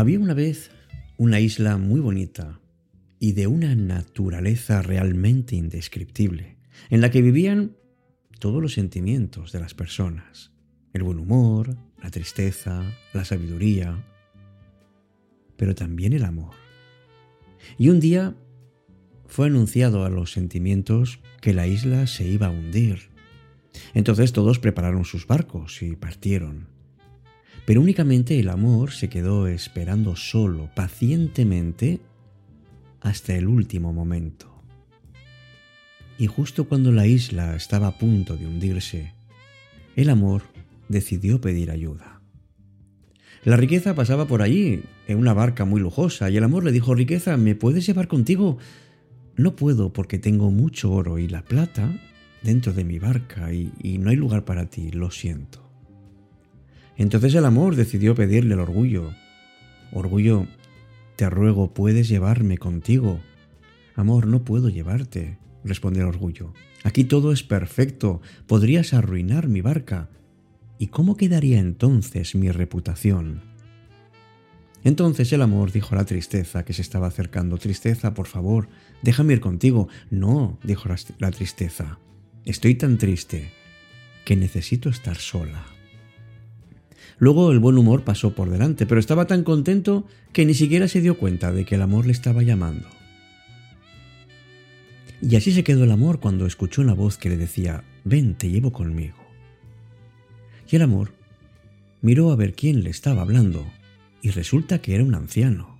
Había una vez una isla muy bonita y de una naturaleza realmente indescriptible, en la que vivían todos los sentimientos de las personas, el buen humor, la tristeza, la sabiduría, pero también el amor. Y un día fue anunciado a los sentimientos que la isla se iba a hundir. Entonces todos prepararon sus barcos y partieron. Pero únicamente el amor se quedó esperando solo, pacientemente, hasta el último momento. Y justo cuando la isla estaba a punto de hundirse, el amor decidió pedir ayuda. La riqueza pasaba por allí, en una barca muy lujosa, y el amor le dijo, riqueza, ¿me puedes llevar contigo? No puedo porque tengo mucho oro y la plata dentro de mi barca y, y no hay lugar para ti, lo siento. Entonces el amor decidió pedirle el orgullo. Orgullo, te ruego, puedes llevarme contigo. Amor, no puedo llevarte, respondió el orgullo. Aquí todo es perfecto, podrías arruinar mi barca. ¿Y cómo quedaría entonces mi reputación? Entonces el amor dijo a la tristeza que se estaba acercando. Tristeza, por favor, déjame ir contigo. No, dijo la tristeza. Estoy tan triste que necesito estar sola. Luego el buen humor pasó por delante, pero estaba tan contento que ni siquiera se dio cuenta de que el amor le estaba llamando. Y así se quedó el amor cuando escuchó una voz que le decía, ven, te llevo conmigo. Y el amor miró a ver quién le estaba hablando, y resulta que era un anciano.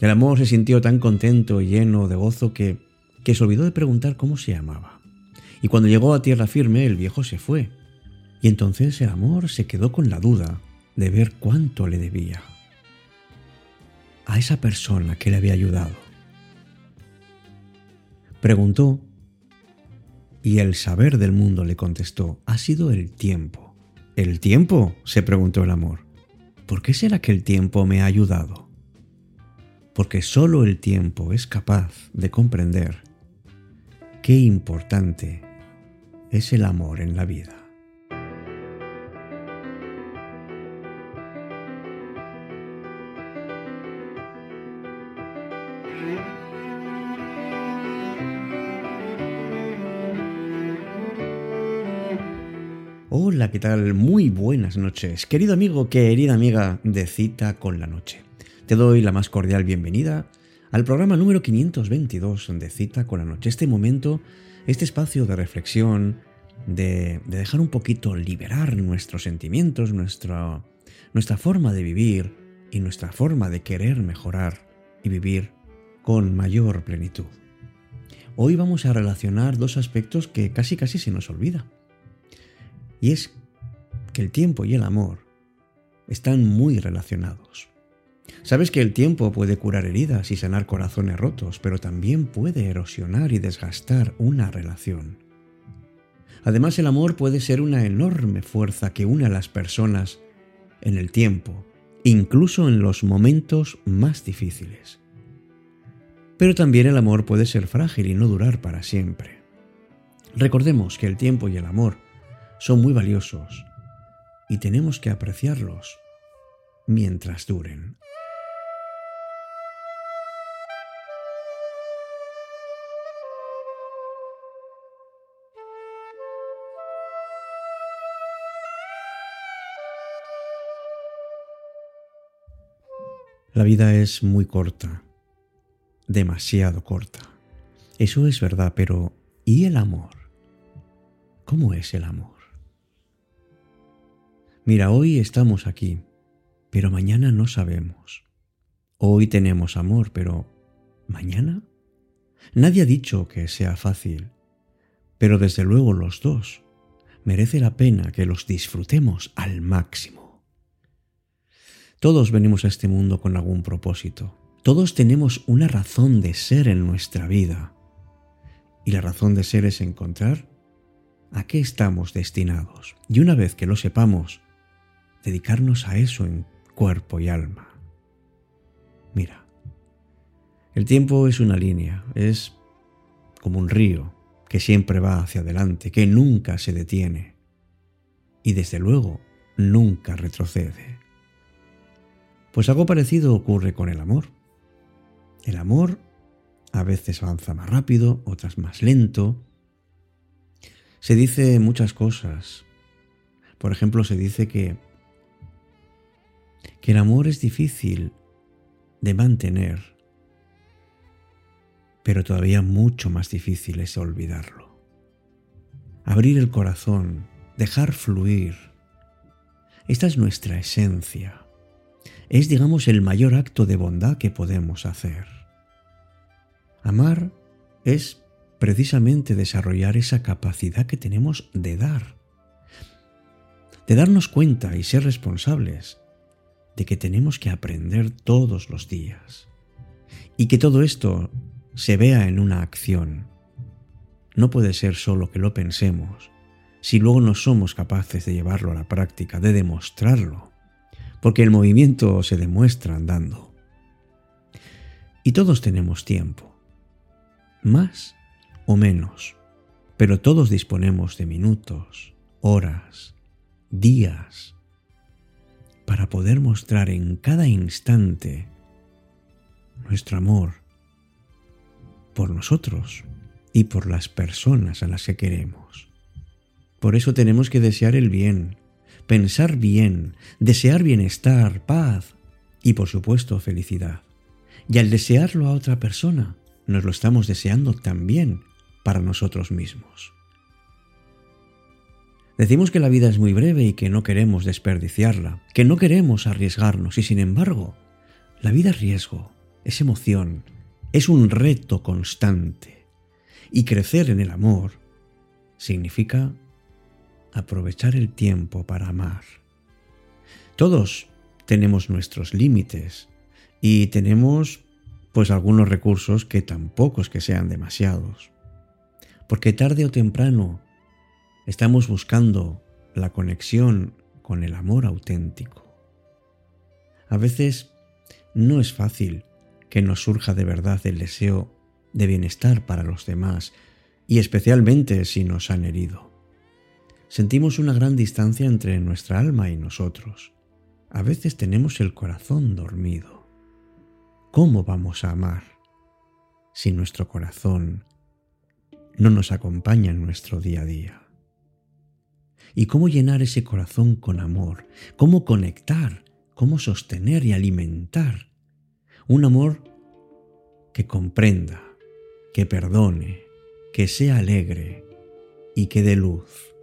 El amor se sintió tan contento y lleno de gozo que, que se olvidó de preguntar cómo se llamaba. Y cuando llegó a tierra firme, el viejo se fue, y entonces el amor se quedó con la duda de ver cuánto le debía a esa persona que le había ayudado. Preguntó y el saber del mundo le contestó, ha sido el tiempo. ¿El tiempo? se preguntó el amor. ¿Por qué será que el tiempo me ha ayudado? Porque solo el tiempo es capaz de comprender qué importante es el amor en la vida. ¿Qué tal? Muy buenas noches. Querido amigo, querida amiga de Cita con la Noche. Te doy la más cordial bienvenida al programa número 522 de Cita con la Noche. Este momento, este espacio de reflexión, de, dejar un poquito liberar nuestros sentimientos, nuestra, nuestra forma de vivir y nuestra forma de querer mejorar y vivir con mayor plenitud. Hoy vamos a relacionar dos aspectos que casi casi se nos olvida y es que el tiempo y el amor están muy relacionados. Sabes que el tiempo puede curar heridas y sanar corazones rotos, pero también puede erosionar y desgastar una relación. Además, el amor puede ser una enorme fuerza que une a las personas en el tiempo, incluso en los momentos más difíciles. Pero también el amor puede ser frágil y no durar para siempre. Recordemos que el tiempo y el amor son muy valiosos y tenemos que apreciarlos mientras duren. La vida es muy corta, demasiado corta. Eso es verdad, pero ¿y el amor? ¿Cómo es el amor? Mira, hoy estamos aquí, pero mañana no sabemos. Hoy tenemos amor, pero ¿mañana? Nadie ha dicho que sea fácil, pero desde luego los dos merece la pena que los disfrutemos al máximo. Todos venimos a este mundo con algún propósito. Todos tenemos una razón de ser en nuestra vida. Y la razón de ser es encontrar a qué estamos destinados. Y una vez que lo sepamos, dedicarnos a eso en cuerpo y alma. Mira, el tiempo es una línea, es como un río que siempre va hacia adelante, que nunca se detiene y desde luego nunca retrocede. Pues algo parecido ocurre con el amor. El amor a veces avanza más rápido, otras más lento. Se dice muchas cosas. Por ejemplo, se dice que, que el amor es difícil de mantener, pero todavía mucho más difícil es olvidarlo. Abrir el corazón, dejar fluir. Esta es nuestra esencia es, digamos, el mayor acto de bondad que podemos hacer. Amar es precisamente desarrollar esa capacidad que tenemos de dar, de darnos cuenta y ser responsables de que tenemos que aprender todos los días y que todo esto se vea en una acción. No puede ser solo que lo pensemos si luego no somos capaces de llevarlo a la práctica, de demostrarlo porque el movimiento se demuestra andando. Y todos tenemos tiempo, más o menos, pero todos disponemos de minutos, horas, días, para poder mostrar en cada instante nuestro amor por nosotros y por las personas a las que queremos. Por eso tenemos que desear el bien, pensar bien, desear bienestar, paz y por supuesto felicidad. Y al desearlo a otra persona, nos lo estamos deseando también para nosotros mismos. Decimos que la vida es muy breve y que no queremos desperdiciarla, que no queremos arriesgarnos y sin embargo, la vida es riesgo, es emoción, es un reto constante. Y crecer en el amor significa aprovechar el tiempo para amar. Todos tenemos nuestros límites y tenemos pues algunos recursos que tampoco es que sean demasiados. Porque tarde o temprano estamos buscando la conexión con el amor auténtico. A veces no es fácil que nos surja de verdad el deseo de bienestar para los demás y especialmente si nos han herido. Sentimos una gran distancia entre nuestra alma y nosotros. A veces tenemos el corazón dormido. ¿Cómo vamos a amar si nuestro corazón no nos acompaña en nuestro día a día? ¿Y cómo llenar ese corazón con amor? ¿Cómo conectar? ¿Cómo sostener y alimentar un amor que comprenda, que perdone, que sea alegre y que dé luz?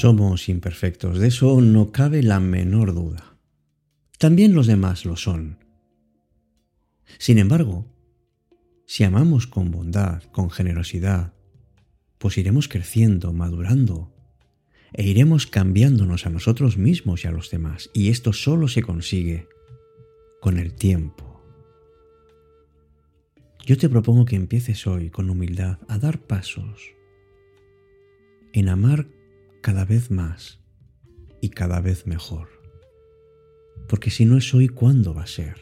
Somos imperfectos, de eso no cabe la menor duda. También los demás lo son. Sin embargo, si amamos con bondad, con generosidad, pues iremos creciendo, madurando, e iremos cambiándonos a nosotros mismos y a los demás. Y esto solo se consigue con el tiempo. Yo te propongo que empieces hoy con humildad a dar pasos en amar cada vez más y cada vez mejor. Porque si no es hoy, ¿cuándo va a ser?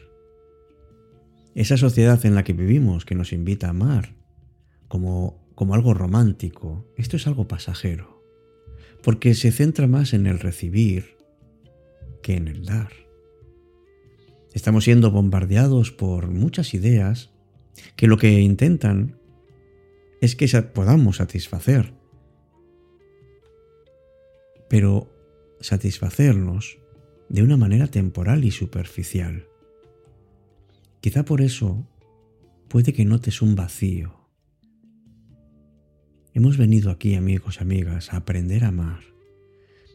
Esa sociedad en la que vivimos que nos invita a amar como, como algo romántico, esto es algo pasajero, porque se centra más en el recibir que en el dar. Estamos siendo bombardeados por muchas ideas que lo que intentan es que podamos satisfacer pero satisfacernos de una manera temporal y superficial. Quizá por eso puede que notes un vacío. Hemos venido aquí, amigos y amigas, a aprender a amar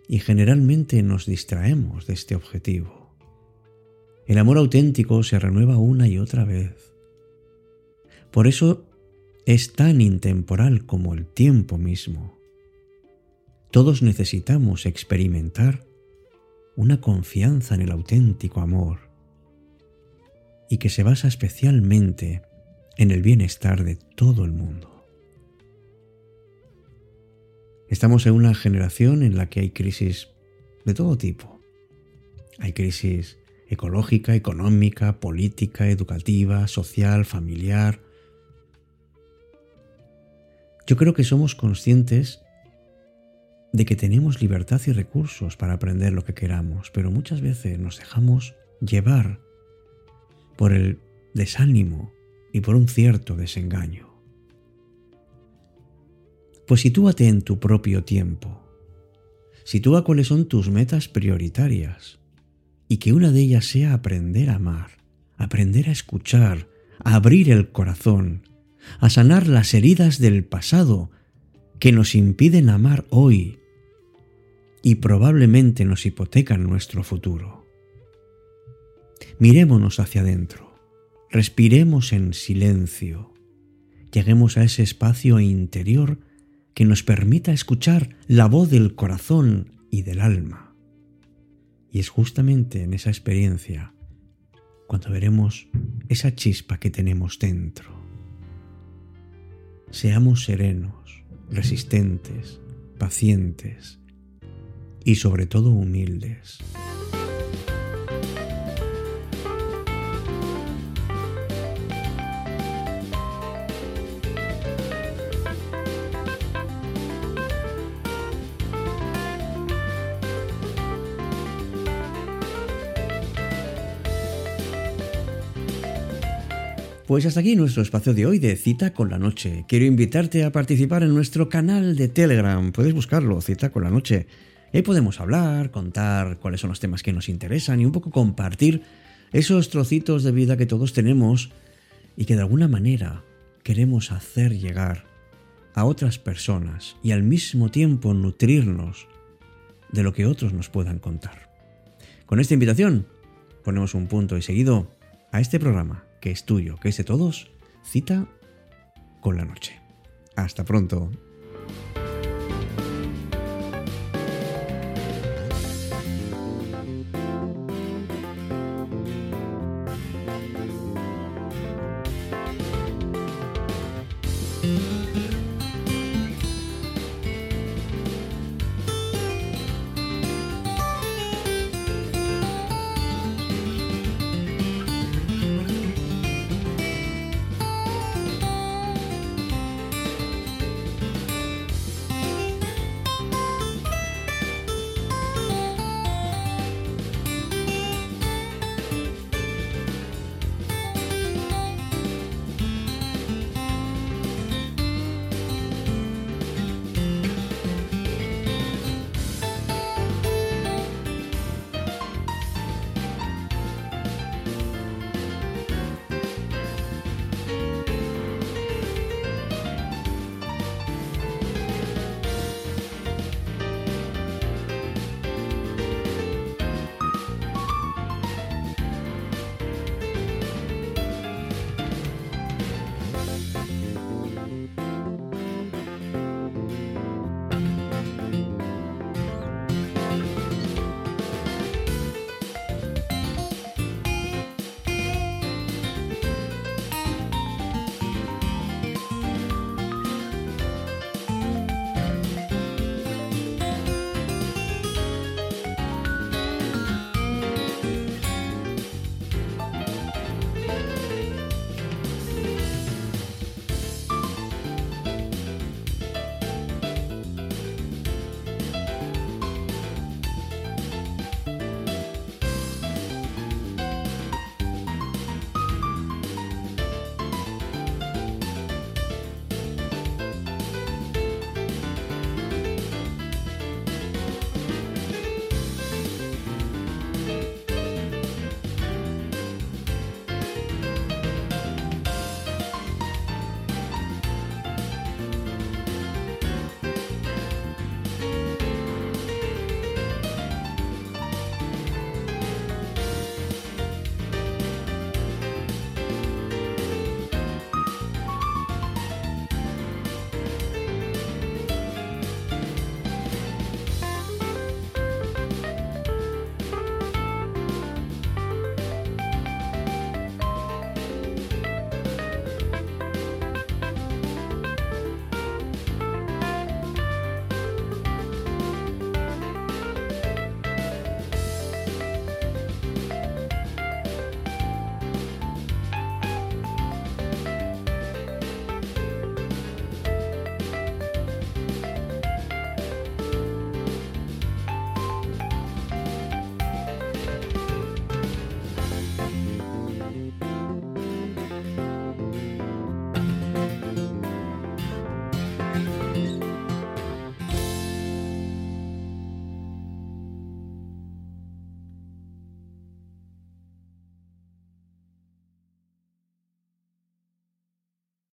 y generalmente nos distraemos de este objetivo. El amor auténtico se renueva una y otra vez. Por eso es tan intemporal como el tiempo mismo. Todos necesitamos experimentar una confianza en el auténtico amor y que se basa especialmente en el bienestar de todo el mundo. Estamos en una generación en la que hay crisis de todo tipo. Hay crisis ecológica, económica, política, educativa, social, familiar. Yo creo que somos conscientes de que tenemos libertad y recursos para aprender lo que queramos, pero muchas veces nos dejamos llevar por el desánimo y por un cierto desengaño. Pues sitúate en tu propio tiempo. Sitúa cuáles son tus metas prioritarias y que una de ellas sea aprender a amar, aprender a escuchar, a abrir el corazón, a sanar las heridas del pasado que nos impiden amar hoy y probablemente nos hipotecan nuestro futuro. Mirémonos hacia adentro, respiremos en silencio, lleguemos a ese espacio interior que nos permita escuchar la voz del corazón y del alma. Y es justamente en esa experiencia cuando veremos esa chispa que tenemos dentro. Seamos serenos, resistentes, pacientes, y sobre todo humildes. Pues hasta aquí nuestro espacio de hoy de Cita con la Noche. Quiero invitarte a participar en nuestro canal de Telegram. Puedes buscarlo, Cita con la Noche. Ahí podemos hablar, contar cuáles son los temas que nos interesan y un poco compartir esos trocitos de vida que todos tenemos y que de alguna manera queremos hacer llegar a otras personas y al mismo tiempo nutrirnos de lo que otros nos puedan contar. Con esta invitación ponemos un punto y seguido a este programa que es tuyo, que es de todos, cita con la noche. Hasta pronto.